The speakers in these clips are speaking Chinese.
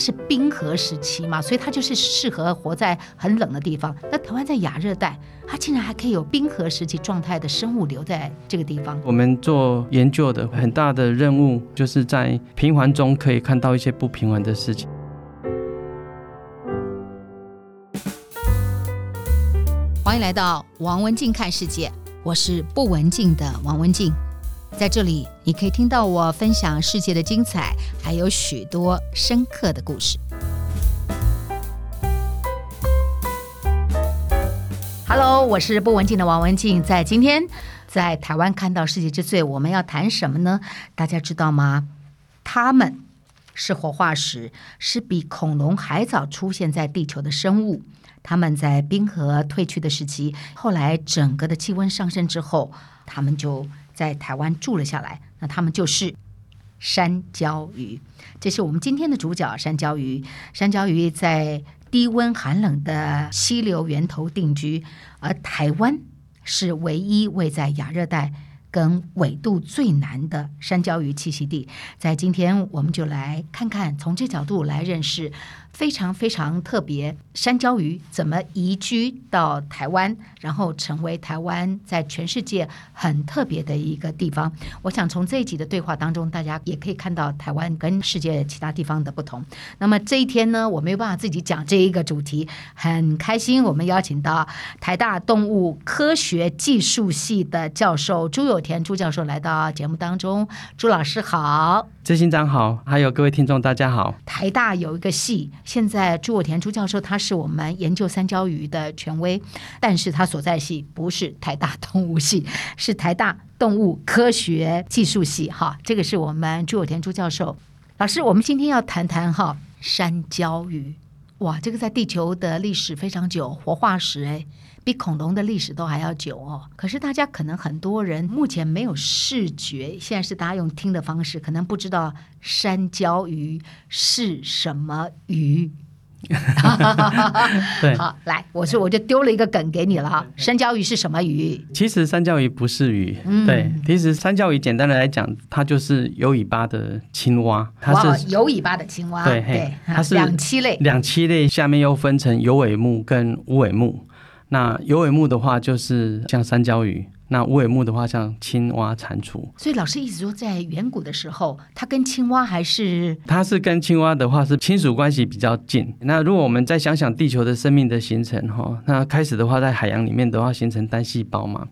是冰河时期嘛，所以它就是适合活在很冷的地方。那台湾在亚热带，它竟然还可以有冰河时期状态的生物留在这个地方。我们做研究的很大的任务，就是在平缓中可以看到一些不平缓的事情。欢迎来到王文静看世界，我是不文静的王文静。在这里，你可以听到我分享世界的精彩，还有许多深刻的故事。Hello，我是不文静的王文静。在今天，在台湾看到世界之最，我们要谈什么呢？大家知道吗？他们是活化石，是比恐龙还早出现在地球的生物。他们在冰河退去的时期，后来整个的气温上升之后，他们就。在台湾住了下来，那他们就是山椒鱼，这是我们今天的主角——山椒鱼。山椒鱼在低温寒冷的溪流源头定居，而台湾是唯一位在亚热带跟纬度最南的山椒鱼栖息地。在今天，我们就来看看，从这角度来认识。非常非常特别，山椒鱼怎么移居到台湾，然后成为台湾在全世界很特别的一个地方？我想从这一集的对话当中，大家也可以看到台湾跟世界其他地方的不同。那么这一天呢，我没有办法自己讲这一个主题，很开心，我们邀请到台大动物科学技术系的教授朱有田朱教授来到节目当中。朱老师好。执行长好，还有各位听众大家好。台大有一个系，现在朱有田朱教授他是我们研究三焦鱼的权威，但是他所在系不是台大动物系，是台大动物科学技术系。哈，这个是我们朱有田朱教授老师。我们今天要谈谈哈山椒鱼，哇，这个在地球的历史非常久，活化石哎。比恐龙的历史都还要久哦。可是大家可能很多人目前没有视觉，现在是大家用听的方式，可能不知道山椒鱼是什么鱼。对，好，来，我是我就丢了一个梗给你了哈。山椒鱼是什么鱼？其实山椒鱼不是鱼，嗯、对，其实山椒鱼简单的来讲，它就是有尾巴的青蛙。它是有尾巴的青蛙，对，对它是两栖类，两栖类下面又分成有尾目跟无尾目。那有尾目的话，就是像山椒鱼；那无尾目的话，像青蛙、蟾蜍。所以老师一直说，在远古的时候，它跟青蛙还是……它是跟青蛙的话是亲属关系比较近。那如果我们再想想地球的生命的形成，哈，那开始的话，在海洋里面的话，形成单细胞嘛，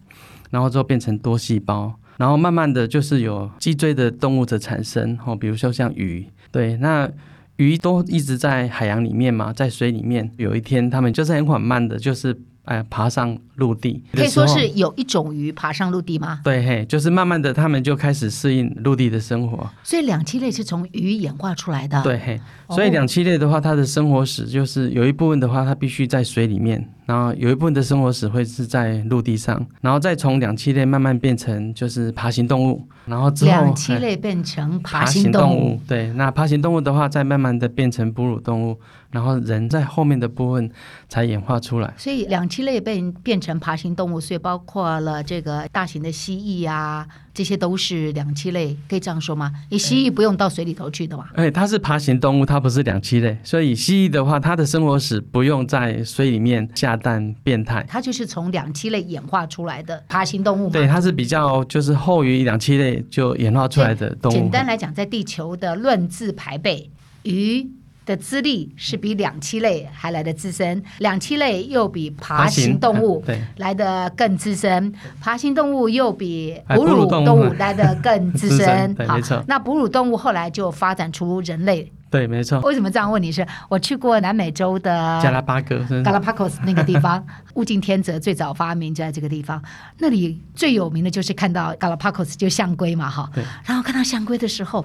然后之后变成多细胞，然后慢慢的就是有脊椎的动物的产生，哈，比如说像鱼，对，那鱼都一直在海洋里面嘛，在水里面，有一天它们就是很缓慢的，就是。哎，爬上陆地，可以说是有一种鱼爬上陆地吗？对，嘿，就是慢慢的，他们就开始适应陆地的生活。所以两栖类是从鱼演化出来的。对，嘿，所以两栖类的话，它的生活史就是有一部分的话，它必须在水里面。然后有一部分的生活史会是在陆地上，然后再从两栖类慢慢变成就是爬行动物，然后之后两栖类变成爬行动物，动物对，那爬行动物的话，再慢慢的变成哺乳动物，然后人在后面的部分才演化出来。所以两栖类变变成爬行动物，所以包括了这个大型的蜥蜴啊。这些都是两栖类，可以这样说吗？你蜥蜴不用到水里头去的嘛？哎，它是爬行动物，它不是两栖类，所以蜥蜴的话，它的生活史不用在水里面下蛋变态，它就是从两栖类演化出来的爬行动物嘛。对，它是比较就是后于两栖类就演化出来的动物。简单来讲，在地球的论字排辈，鱼。的资历是比两栖类还来得资深，两栖类又比爬行动物 来得更资深，爬行动物又比哺乳动物 来得更资深。好，那哺乳动物后来就发展出人类。对，没错。为什么这样问你是？是我去过南美洲的加拉巴哥，加拉帕戈斯那个地方，物竞天择最早发明就在这个地方。那里最有名的就是看到加拉帕戈斯就象龟嘛，哈。然后看到象龟的时候。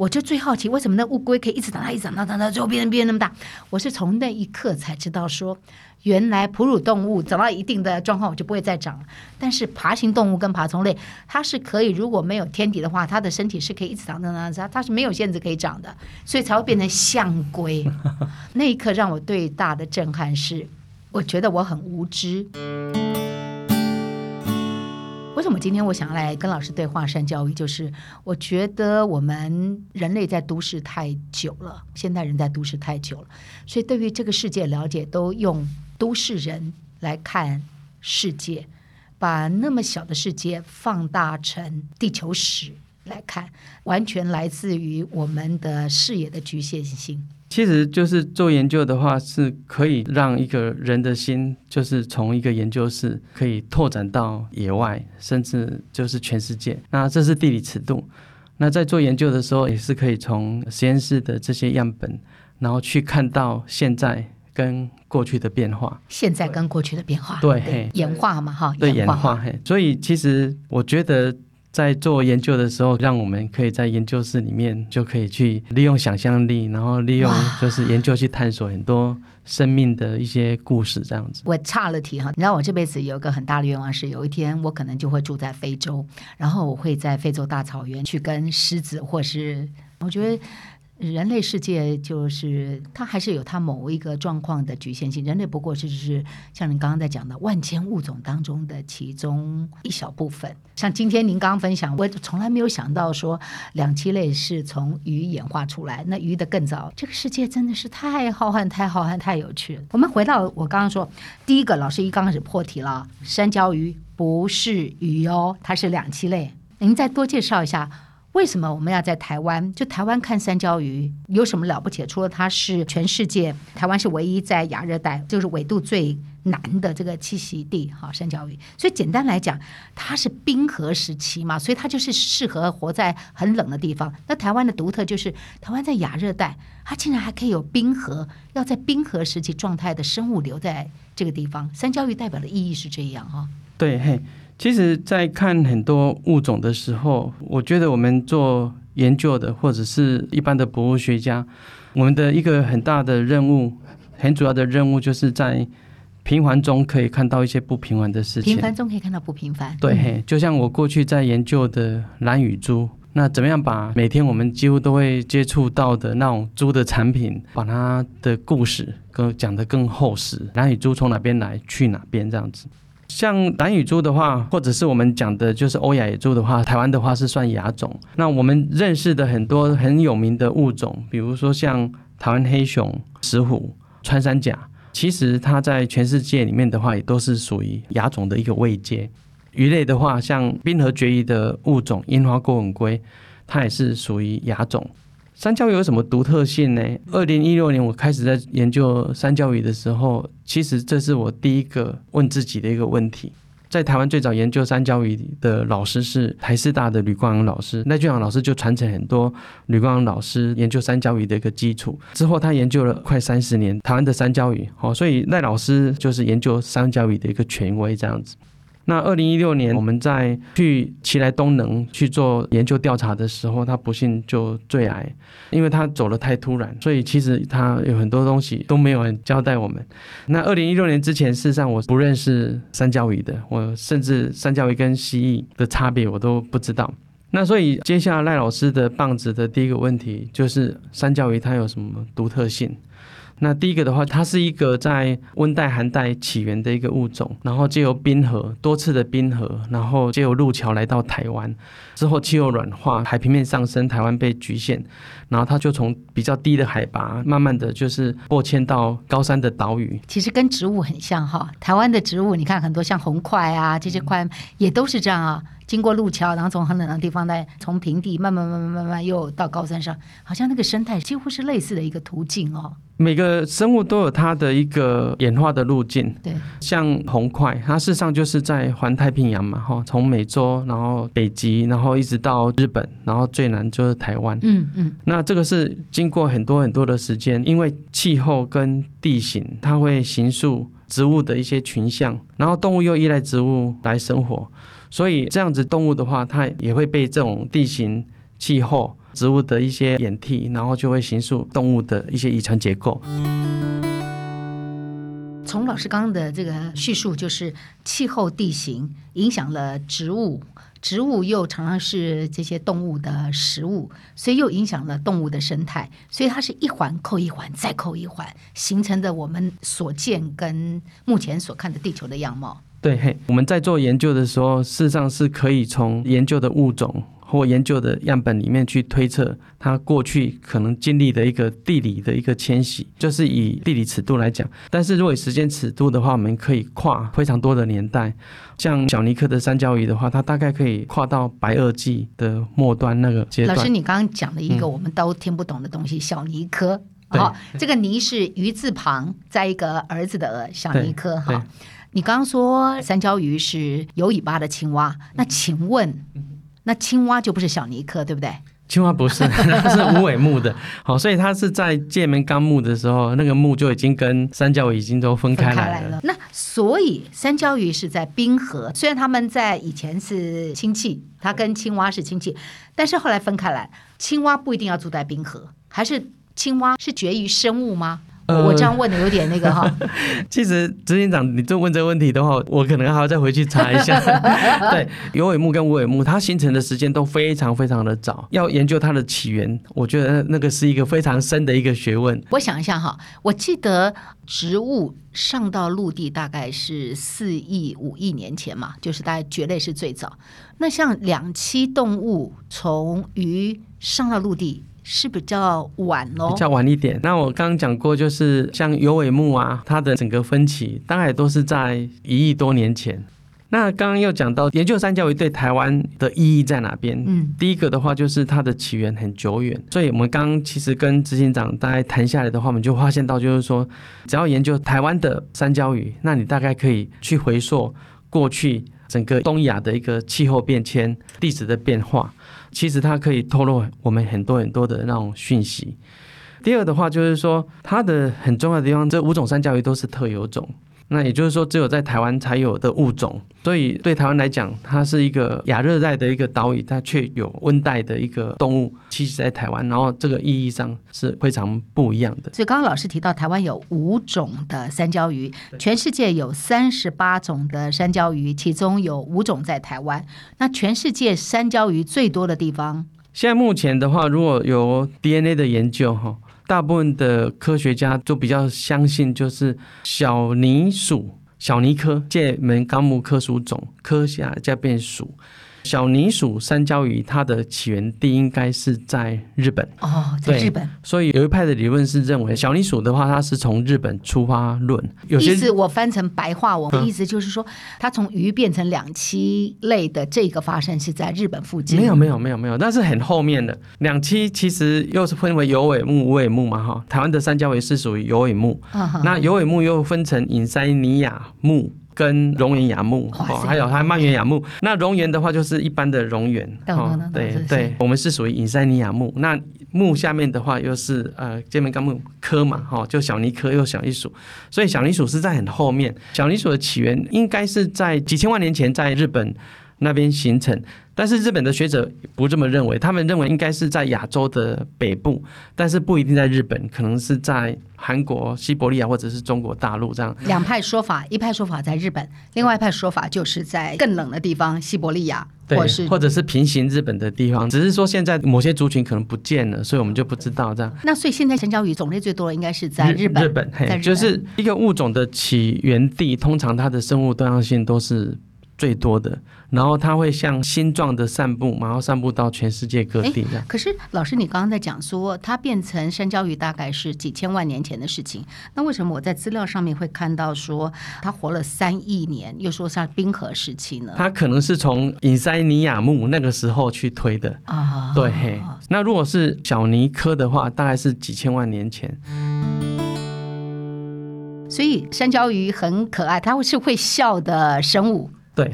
我就最好奇，为什么那乌龟可以一直长大，一直长大，长大最后变成变那么大？我是从那一刻才知道说，原来哺乳动物长到一定的状况，我就不会再长了。但是爬行动物跟爬虫类，它是可以，如果没有天敌的话，它的身体是可以一直长，长，长，长，它是没有限制可以长的，所以才会变成象龟。那一刻让我最大的震撼是，我觉得我很无知。为什么今天我想要来跟老师对话山教育？就是我觉得我们人类在都市太久了，现代人在都市太久了，所以对于这个世界了解都用都市人来看世界，把那么小的世界放大成地球史来看，完全来自于我们的视野的局限性。其实就是做研究的话，是可以让一个人的心，就是从一个研究室可以拓展到野外，甚至就是全世界。那这是地理尺度。那在做研究的时候，也是可以从实验室的这些样本，然后去看到现在跟过去的变化。现在跟过去的变化，对，对演化嘛，哈，对，演化。嘿，所以其实我觉得。在做研究的时候，让我们可以在研究室里面就可以去利用想象力，然后利用就是研究去探索很多生命的一些故事，这样子。我岔了题哈，你知道我这辈子有一个很大的愿望是，有一天我可能就会住在非洲，然后我会在非洲大草原去跟狮子，或是我觉得。人类世界就是它还是有它某一个状况的局限性。人类不过是是像您刚刚在讲的万千物种当中的其中一小部分。像今天您刚刚分享，我从来没有想到说两栖类是从鱼演化出来，那鱼的更早。这个世界真的是太浩瀚、太浩瀚、太有趣了。我们回到我刚刚说，第一个老师一刚开始破题了，山椒鱼不是鱼哦，它是两栖类。您再多介绍一下。为什么我们要在台湾？就台湾看三焦鱼有什么了不起？除了它是全世界，台湾是唯一在亚热带，就是纬度最南的这个栖息地，哈，三焦鱼。所以简单来讲，它是冰河时期嘛，所以它就是适合活在很冷的地方。那台湾的独特就是，台湾在亚热带，它竟然还可以有冰河，要在冰河时期状态的生物留在这个地方。三焦鱼代表的意义是这样哈。对，嘿。其实，在看很多物种的时候，我觉得我们做研究的，或者是一般的博物学家，我们的一个很大的任务，很主要的任务，就是在平凡中可以看到一些不平凡的事情。平凡中可以看到不平凡。对，嘿，就像我过去在研究的蓝羽猪，那怎么样把每天我们几乎都会接触到的那种猪的产品，把它的故事更讲得更厚实。蓝羽猪从哪边来，去哪边这样子。像蓝羽猪的话，或者是我们讲的，就是欧亚野猪的话，台湾的话是算亚种。那我们认识的很多很有名的物种，比如说像台湾黑熊、石虎、穿山甲，其实它在全世界里面的话，也都是属于亚种的一个位阶。鱼类的话，像冰河绝育的物种樱花钩吻龟，它也是属于亚种。山椒鱼有什么独特性呢？二零一六年我开始在研究山椒鱼的时候，其实这是我第一个问自己的一个问题。在台湾最早研究山椒鱼的老师是台师大的吕光洋老师，赖俊阳老师就传承很多吕光洋老师研究山椒鱼的一个基础。之后他研究了快三十年台湾的山椒鱼，好，所以赖老师就是研究山椒鱼的一个权威这样子。那二零一六年，我们在去奇莱东能去做研究调查的时候，他不幸就坠崖，因为他走得太突然，所以其实他有很多东西都没有人交代我们。那二零一六年之前，事实上我不认识三角鱼的，我甚至三角鱼跟蜥蜴的差别我都不知道。那所以接下来赖老师的棒子的第一个问题就是三角鱼它有什么独特性？那第一个的话，它是一个在温带、寒带起源的一个物种，然后借由冰河多次的冰河，然后借由路桥来到台湾，之后气候软化，海平面上升，台湾被局限，然后它就从比较低的海拔，慢慢的就是过迁到高山的岛屿。其实跟植物很像哈，台湾的植物，你看很多像红块啊这些块也都是这样啊。经过路桥，然后从很冷的地方再，从平地慢慢慢慢慢慢又到高山上，好像那个生态几乎是类似的一个途径哦。每个生物都有它的一个演化的路径。对，像红块，它事实上就是在环太平洋嘛，哈，从美洲，然后北极，然后一直到日本，然后最南就是台湾。嗯嗯。那这个是经过很多很多的时间，因为气候跟地形，它会形塑植物的一些群像，然后动物又依赖植物来生活。所以这样子动物的话，它也会被这种地形、气候、植物的一些演替，然后就会形塑动物的一些遗传结构。从老师刚刚的这个叙述，就是气候、地形影响了植物，植物又常常是这些动物的食物，所以又影响了动物的生态。所以它是一环扣一环，再扣一环，形成的我们所见跟目前所看的地球的样貌。对，嘿，我们在做研究的时候，事实上是可以从研究的物种。或研究的样本里面去推测它过去可能经历的一个地理的一个迁徙，就是以地理尺度来讲。但是如果以时间尺度的话，我们可以跨非常多的年代。像小尼科的三角鱼的话，它大概可以跨到白垩纪的末端那个阶段。老师，你刚刚讲了一个我们都听不懂的东西，嗯、小尼科。好，这个尼是鱼字旁，在一个儿子的儿，小尼科。哈，你刚刚说三角鱼是有尾巴的青蛙，那请问？那青蛙就不是小尼科，对不对？青蛙不是，它 是无尾目的。好，所以它是在界门纲目的时候，那个目就已经跟三角鱼已经都分开来了。来了。那所以三角鱼是在冰河，虽然他们在以前是亲戚，它跟青蛙是亲戚，但是后来分开来。青蛙不一定要住在冰河，还是青蛙是绝育生物吗？我这样问的有点那个哈。其实执行长，你这问这个问题的话，我可能还要再回去查一下。对，有尾目跟无尾目，它形成的时间都非常非常的早。要研究它的起源，我觉得那个是一个非常深的一个学问。我想一下哈，我记得植物上到陆地大概是四亿五亿年前嘛，就是大概蕨类是最早。那像两栖动物从鱼上到陆地。是比较晚哦，比较晚一点。那我刚刚讲过，就是像有尾目啊，它的整个分歧大概都是在一亿多年前。那刚刚又讲到研究三角鱼对台湾的意义在哪边？嗯，第一个的话就是它的起源很久远，所以我们刚刚其实跟执行长大概谈下来的话，我们就发现到就是说，只要研究台湾的三角鱼，那你大概可以去回溯过去整个东亚的一个气候变迁、地质的变化。其实它可以透露我们很多很多的那种讯息。第二的话就是说，它的很重要的地方，这五种三角鱼都是特有种。那也就是说，只有在台湾才有的物种，所以对台湾来讲，它是一个亚热带的一个岛屿，它却有温带的一个动物栖息在台湾，然后这个意义上是非常不一样的。所以刚刚老师提到，台湾有五种的山椒鱼，全世界有三十八种的山椒鱼，其中有五种在台湾。那全世界山椒鱼最多的地方？现在目前的话，如果有 DNA 的研究，哈。大部分的科学家都比较相信，就是小泥鼠、小泥科界门纲目科属种科下加变属。小尼属山椒鱼，它的起源地应该是在日本哦，在日本。所以有一派的理论是认为，小泥鼠的话，它是从日本出发论。有些意思我翻成白话文的意思就是说，它从鱼变成两栖类的这个发生是在日本附近。没有没有没有没有，那是很后面的两栖，其实又是分为有尾目、无尾目嘛哈。台湾的山椒鱼是属于有尾目，那有尾目又分成隐鳃尼亚目。跟熔岩雅木，哦，还有它蔓延雅木。那熔岩的话，就是一般的熔岩，哦，对对，我们是属于隐山尼亚木。那木下面的话，又是呃界门纲木科嘛，哈，就小泥科又小泥属，所以小泥属是在很后面。小泥属的起源应该是在几千万年前，在日本那边形成。但是日本的学者不这么认为，他们认为应该是在亚洲的北部，但是不一定在日本，可能是在韩国、西伯利亚或者是中国大陆这样。两派说法，一派说法在日本，另外一派说法就是在更冷的地方，西伯利亚，或是或者是平行日本的地方。只是说现在某些族群可能不见了，所以我们就不知道这样。那所以现在山椒鱼种类最多的应该是在日本，日本，嘿，就是一个物种的起源地，通常它的生物多样性都是最多的。然后它会像星状的散布，然后散布到全世界各地。可是老师，你刚刚在讲说它变成山椒鱼大概是几千万年前的事情，那为什么我在资料上面会看到说它活了三亿年，又说是冰河时期呢？它可能是从隐塞尼亚木那个时候去推的啊。对，那如果是小尼科的话，大概是几千万年前。所以山椒鱼很可爱，它是会笑的生物。对，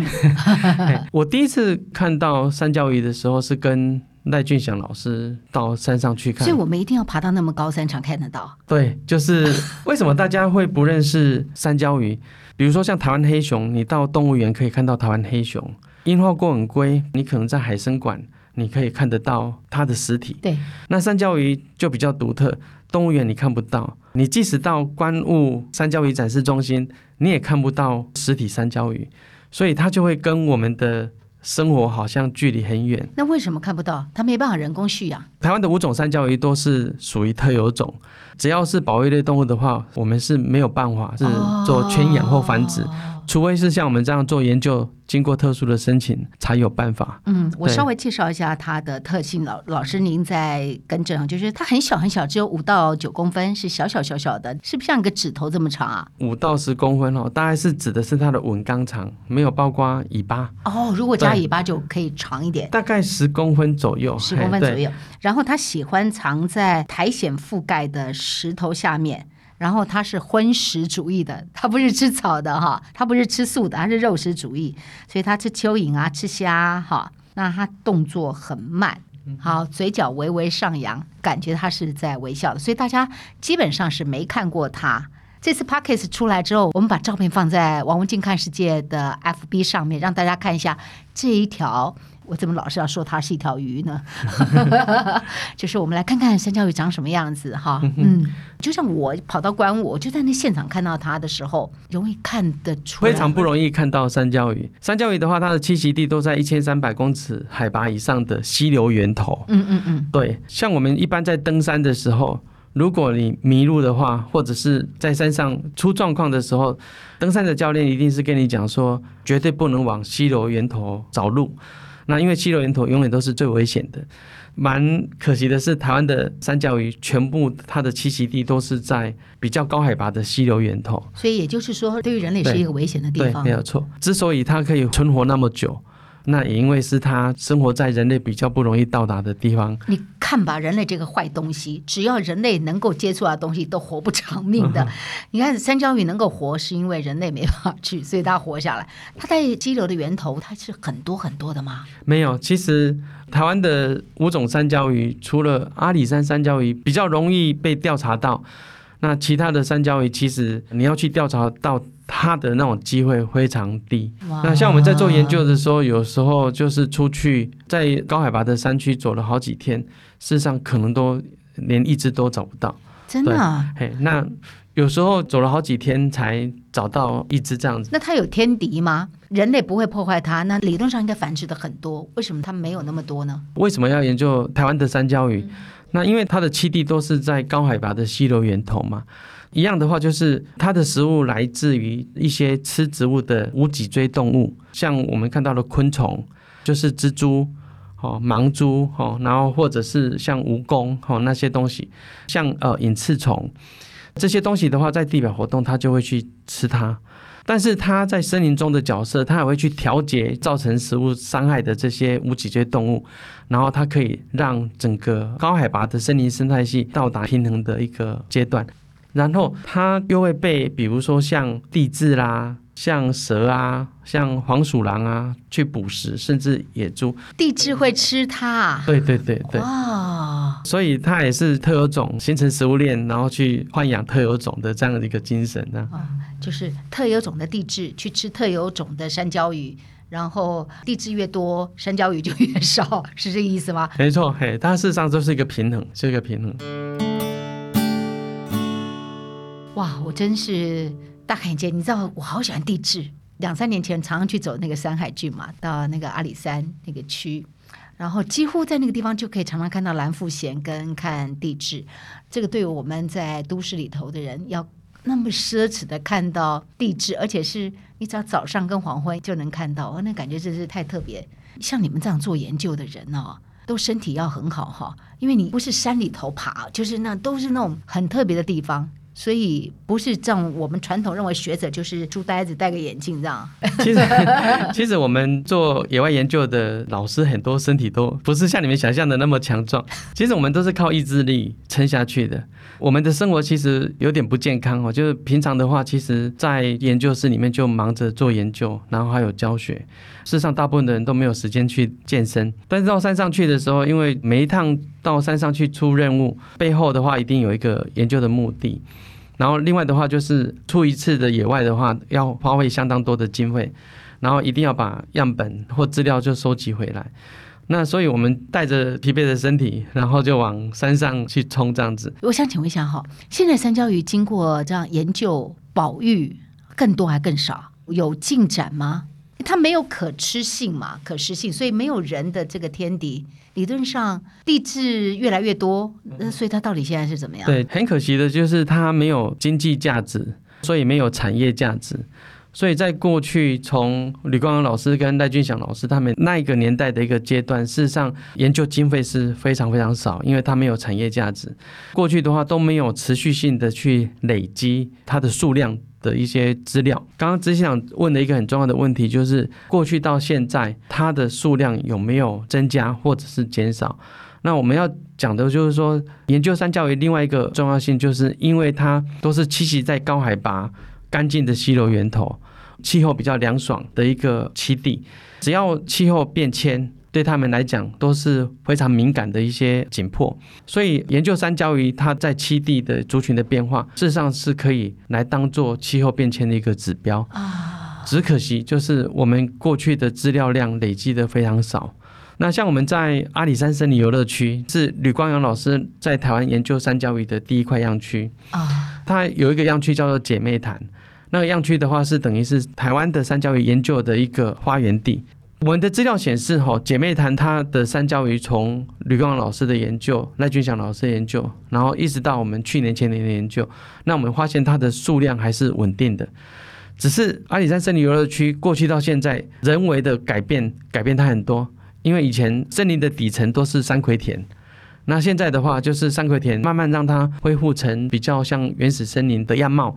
我第一次看到三角鱼的时候是跟赖俊祥老师到山上去看，所以我们一定要爬到那么高山才看得到。对，就是为什么大家会不认识山椒鱼？比如说像台湾黑熊，你到动物园可以看到台湾黑熊；樱花过吻龟，你可能在海生馆你可以看得到它的实体。对，那山椒鱼就比较独特，动物园你看不到，你即使到观雾山椒鱼展示中心，你也看不到实体山椒鱼。所以它就会跟我们的生活好像距离很远。那为什么看不到？它没办法人工蓄养。台湾的五种三角鱼都是属于特有种，只要是保育类动物的话，我们是没有办法是做圈养或繁殖。哦除非是像我们这样做研究，经过特殊的申请才有办法。嗯，我稍微介绍一下它的特性，老老师您在更正啊，就是它很小很小，只有五到九公分，是小小小小的，是不是像一个指头这么长啊？五到十公分哦，大概是指的是它的吻纲长，没有包括尾巴。哦，如果加尾巴就可以长一点，大概十公分左右，十公分左右。然后它喜欢藏在苔藓覆盖的石头下面。然后他是荤食主义的，他不是吃草的哈，他不是吃素的，他是肉食主义，所以他吃蚯蚓啊，吃虾哈。那他动作很慢，好，嘴角微微上扬，感觉他是在微笑的，所以大家基本上是没看过他。这次 Podcast 出来之后，我们把照片放在王文静看世界的 FB 上面，让大家看一下这一条。我怎么老是要说它是一条鱼呢？就是我们来看看山椒鱼长什么样子哈。嗯，就像我跑到观雾，我就在那现场看到它的时候，容易看得出来。非常不容易看到山椒鱼。山椒鱼的话，它的栖息地都在一千三百公尺海拔以上的溪流源头。嗯嗯嗯。对，像我们一般在登山的时候，如果你迷路的话，或者是在山上出状况的时候，登山的教练一定是跟你讲说，绝对不能往溪流源头找路。那因为溪流源头永远都是最危险的，蛮可惜的是，台湾的三角鱼全部它的栖息地都是在比较高海拔的溪流源头，所以也就是说，对于人类是一个危险的地方。对，没有错。之所以它可以存活那么久。那也因为是它生活在人类比较不容易到达的地方。你看吧，人类这个坏东西，只要人类能够接触到的东西，都活不长命的。你看山椒鱼能够活，是因为人类没办法去，所以它活下来。它在激流的源头，它是很多很多的吗？没有，其实台湾的五种山椒鱼，除了阿里山山椒鱼比较容易被调查到，那其他的山椒鱼，其实你要去调查到。它的那种机会非常低。那像我们在做研究的时候，有时候就是出去在高海拔的山区走了好几天，事实上可能都连一只都找不到。真的啊？嘿，那有时候走了好几天才找到一只这样子。那它有天敌吗？人类不会破坏它，那理论上应该繁殖的很多。为什么它没有那么多呢？为什么要研究台湾的山椒鱼？嗯、那因为它的栖地都是在高海拔的溪流源头嘛。一样的话，就是它的食物来自于一些吃植物的无脊椎动物，像我们看到的昆虫，就是蜘蛛、哦盲蛛、哦，然后或者是像蜈蚣、哦那些东西，像呃隐翅虫这些东西的话，在地表活动，它就会去吃它。但是它在森林中的角色，它也会去调节造成食物伤害的这些无脊椎动物，然后它可以让整个高海拔的森林生态系到达平衡的一个阶段。然后它又会被，比如说像地质啦、像蛇啊、像黄鼠狼啊去捕食，甚至野猪。地质会吃它？对对对对。哇！所以它也是特有种，形成食物链，然后去豢养特有种的这样的一个精神呢。啊，就是特有种的地质去吃特有种的山椒鱼，然后地质越多，山椒鱼就越少，是这个意思吗？没错，嘿，它事实上就是一个平衡，是一个平衡。哇，我真是大开眼界！你知道我好喜欢地质，两三年前常常去走那个山海郡嘛，到那个阿里山那个区，然后几乎在那个地方就可以常常看到蓝富贤跟看地质。这个对我们在都市里头的人，要那么奢侈的看到地质，而且是你只要早上跟黄昏就能看到，哦，那感觉真是太特别。像你们这样做研究的人哦，都身体要很好哈，因为你不是山里头爬，就是那都是那种很特别的地方。所以不是像我们传统认为学者就是书呆子戴个眼镜这样。其实，其实我们做野外研究的老师很多身体都不是像你们想象的那么强壮。其实我们都是靠意志力撑下去的。我们的生活其实有点不健康哦，就是平常的话，其实在研究室里面就忙着做研究，然后还有教学。事实上，大部分的人都没有时间去健身。但是到山上去的时候，因为每一趟到山上去出任务，背后的话一定有一个研究的目的。然后另外的话，就是出一次的野外的话，要花费相当多的经费，然后一定要把样本或资料就收集回来。那所以我们带着疲惫的身体，然后就往山上去冲这样子。我想请问一下哈，现在三焦鱼经过这样研究保育，更多还更少？有进展吗？它没有可吃性嘛，可食性，所以没有人的这个天敌。理论上，地质越来越多，那所以它到底现在是怎么样？对，很可惜的就是它没有经济价值，所以没有产业价值。所以在过去，从吕光阳老师跟赖俊祥老师他们那一个年代的一个阶段，事实上研究经费是非常非常少，因为它没有产业价值。过去的话都没有持续性的去累积它的数量的一些资料。刚刚只想问的一个很重要的问题，就是过去到现在它的数量有没有增加或者是减少？那我们要讲的就是说，研究山椒鱼另外一个重要性，就是因为它都是栖息在高海拔、干净的溪流源头。气候比较凉爽的一个栖地，只要气候变迁，对他们来讲都是非常敏感的一些紧迫。所以研究山椒鱼它在栖地的族群的变化，事实上是可以来当做气候变迁的一个指标啊。只可惜就是我们过去的资料量累积的非常少。那像我们在阿里山森林游乐区，是吕光阳老师在台湾研究山椒鱼的第一块样区啊。它有一个样区叫做姐妹潭。那个样区的话，是等于是台湾的山椒鱼研究的一个发源地。我们的资料显示，哈，姐妹潭它的三焦鱼从吕光老师的研究、赖俊祥老师的研究，然后一直到我们去年前年的研究，那我们发现它的数量还是稳定的。只是阿里山森林游乐区过去到现在，人为的改变改变它很多，因为以前森林的底层都是山葵田，那现在的话，就是山葵田慢慢让它恢复成比较像原始森林的样貌。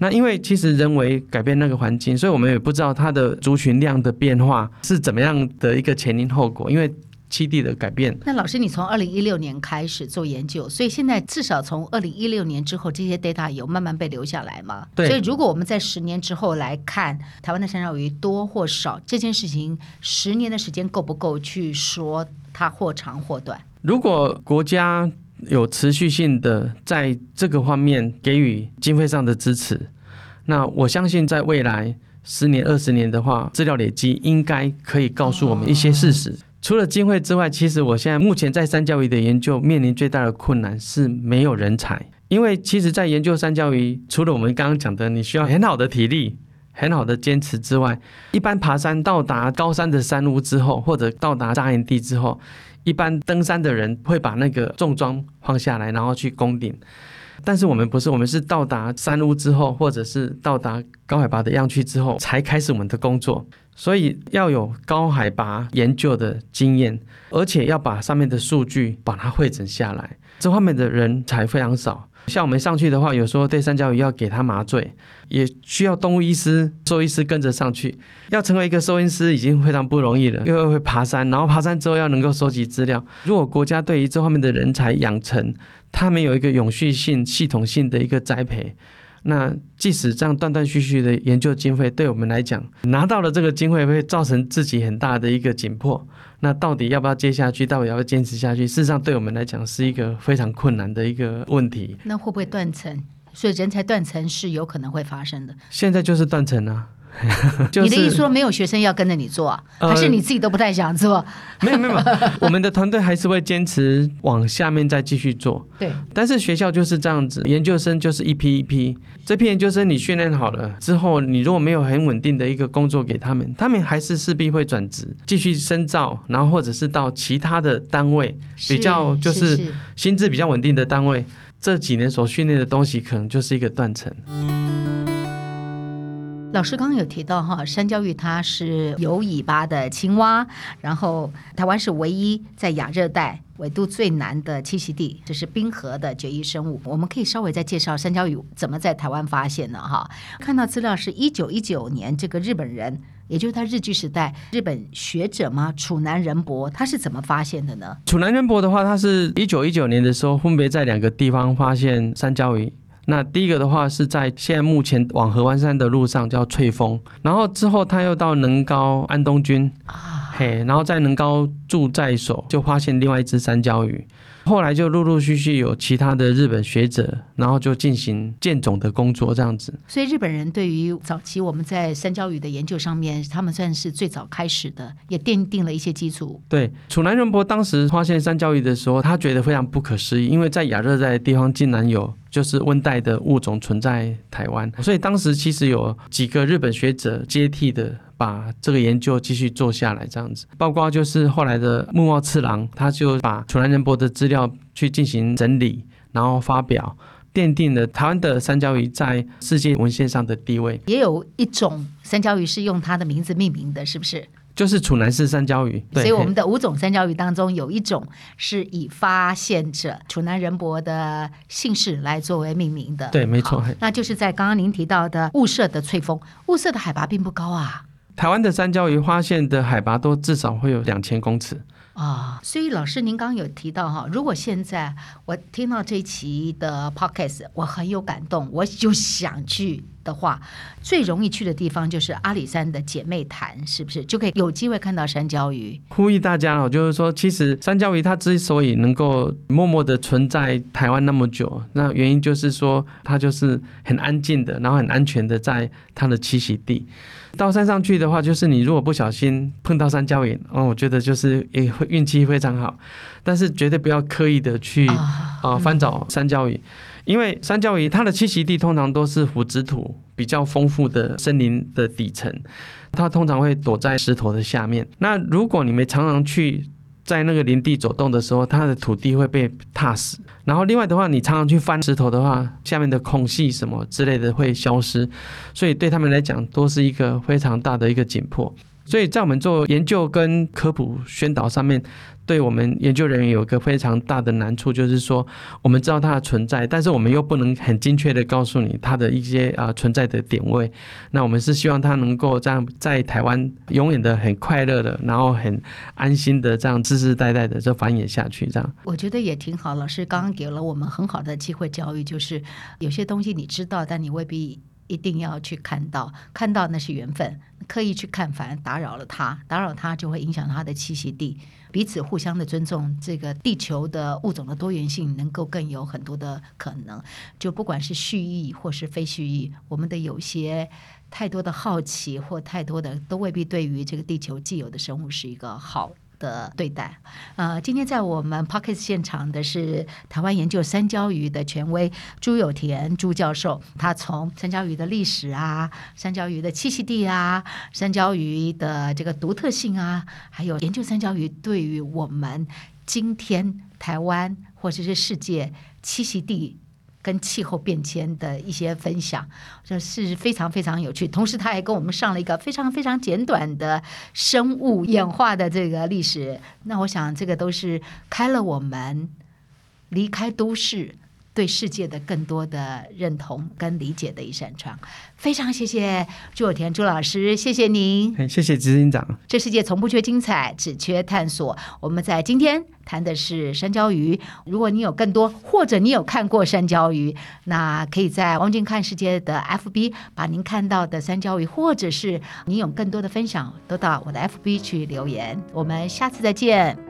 那因为其实人为改变那个环境，所以我们也不知道它的族群量的变化是怎么样的一个前因后果。因为栖地的改变。那老师，你从二零一六年开始做研究，所以现在至少从二零一六年之后，这些 data 有慢慢被留下来吗？对。所以如果我们在十年之后来看台湾的山椒鱼多或少这件事情，十年的时间够不够去说它或长或短？如果国家有持续性的在这个方面给予经费上的支持，那我相信在未来十年、二十年的话，资料累积应该可以告诉我们一些事实。除了经费之外，其实我现在目前在三教鱼的研究面临最大的困难是没有人才，因为其实，在研究三教鱼，除了我们刚刚讲的你需要很好的体力、很好的坚持之外，一般爬山到达高山的山屋之后，或者到达扎营地之后。一般登山的人会把那个重装放下来，然后去攻顶。但是我们不是，我们是到达山屋之后，或者是到达高海拔的样区之后，才开始我们的工作。所以要有高海拔研究的经验，而且要把上面的数据把它汇整下来，这方面的人才非常少。像我们上去的话，有时候对三角鱼要给它麻醉，也需要动物医师、兽医师跟着上去。要成为一个兽医师已经非常不容易了，因为会爬山，然后爬山之后要能够收集资料。如果国家对于这方面的人才养成，他们有一个永续性、系统性的一个栽培。那即使这样断断续续的研究经费，对我们来讲，拿到了这个经费会造成自己很大的一个紧迫。那到底要不要接下去？到底要不要坚持下去？事实上，对我们来讲是一个非常困难的一个问题。那会不会断层？所以人才断层是有可能会发生的。现在就是断层啊。就是、你的意思说没有学生要跟着你做，呃、还是你自己都不太想做？没 有没有，我们的团队还是会坚持往下面再继续做。对，但是学校就是这样子，研究生就是一批一批，这批研究生你训练好了之后，你如果没有很稳定的一个工作给他们，他们还是势必会转职，继续深造，然后或者是到其他的单位，比较就是薪资比较稳定的单位，这几年所训练的东西可能就是一个断层。老师刚刚有提到哈，山椒鱼它是有尾巴的青蛙，然后台湾是唯一在亚热带纬度最南的栖息地，这是冰河的绝育生物。我们可以稍微再介绍山椒鱼怎么在台湾发现的哈。看到资料是一九一九年，这个日本人，也就是他日据时代日本学者吗？处男人伯他是怎么发现的呢？处男人伯的话，他是一九一九年的时候分别在两个地方发现山椒鱼。那第一个的话是在现在目前往合欢山的路上叫翠峰，然后之后他又到能高安东军啊，嘿，然后在能高驻在所就发现另外一只山椒鱼。后来就陆陆续续有其他的日本学者，然后就进行建种的工作，这样子。所以日本人对于早期我们在山椒鱼的研究上面，他们算是最早开始的，也奠定了一些基础。对，楚南仁博当时发现山椒鱼的时候，他觉得非常不可思议，因为在亚热带的地方竟然有就是温带的物种存在台湾，所以当时其实有几个日本学者接替的。把这个研究继续做下来，这样子，包括就是后来的木茂次郎，他就把处男人博的资料去进行整理，然后发表，奠定了台湾的山椒鱼在世界文献上的地位。也有一种山椒鱼是用它的名字命名的，是不是？就是楚南氏山椒鱼，所以我们的五种三椒鱼当中有一种是以发现者楚南仁博的姓氏来作为命名的。对，没错，那就是在刚刚您提到的雾社的翠峰，雾社的海拔并不高啊。台湾的三椒鱼发现的海拔都至少会有两千公尺。啊、所以老师您刚刚有提到哈，如果现在我听到这一期的 podcast，我很有感动，我就想去的话，最容易去的地方就是阿里山的姐妹潭，是不是就可以有机会看到山椒鱼？呼吁大家哦，就是说，其实山椒鱼它之所以能够默默的存在台湾那么久，那原因就是说，它就是很安静的，然后很安全的在它的栖息地。到山上去的话，就是你如果不小心碰到山椒鱼，哦，我觉得就是也会运气非常好，但是绝对不要刻意的去啊、呃、翻找山椒鱼，因为山椒鱼它的栖息地通常都是腐殖土比较丰富的森林的底层，它通常会躲在石头的下面。那如果你们常常去。在那个林地走动的时候，它的土地会被踏死。然后另外的话，你常常去翻石头的话，下面的空隙什么之类的会消失，所以对他们来讲都是一个非常大的一个紧迫。所以在我们做研究跟科普宣导上面，对我们研究人员有一个非常大的难处，就是说我们知道它的存在，但是我们又不能很精确的告诉你它的一些啊存在的点位。那我们是希望它能够这样在台湾永远的很快乐的，然后很安心的这样世世代代的就繁衍下去。这样我觉得也挺好。老师刚刚给了我们很好的机会教育，就是有些东西你知道，但你未必。一定要去看到，看到那是缘分。刻意去看，反而打扰了它，打扰它就会影响它的栖息地。彼此互相的尊重，这个地球的物种的多元性能够更有很多的可能。就不管是蓄意或是非蓄意，我们的有些太多的好奇或太多的，都未必对于这个地球既有的生物是一个好的对待，呃，今天在我们 Podcast 现场的是台湾研究三焦鱼的权威朱有田朱教授，他从三焦鱼的历史啊、三焦鱼的栖息地啊、三焦鱼的这个独特性啊，还有研究三焦鱼对于我们今天台湾或者是世界栖息地。跟气候变迁的一些分享，这是非常非常有趣。同时，他还跟我们上了一个非常非常简短的生物演化的这个历史。那我想，这个都是开了我们离开都市。对世界的更多的认同跟理解的一扇窗，非常谢谢朱有田朱老师，谢谢您，谢谢执行长。这世界从不缺精彩，只缺探索。我们在今天谈的是山椒鱼。如果你有更多，或者你有看过山椒鱼，那可以在王文静看世界的 FB 把您看到的山椒鱼，或者是你有更多的分享，都到我的 FB 去留言。我们下次再见。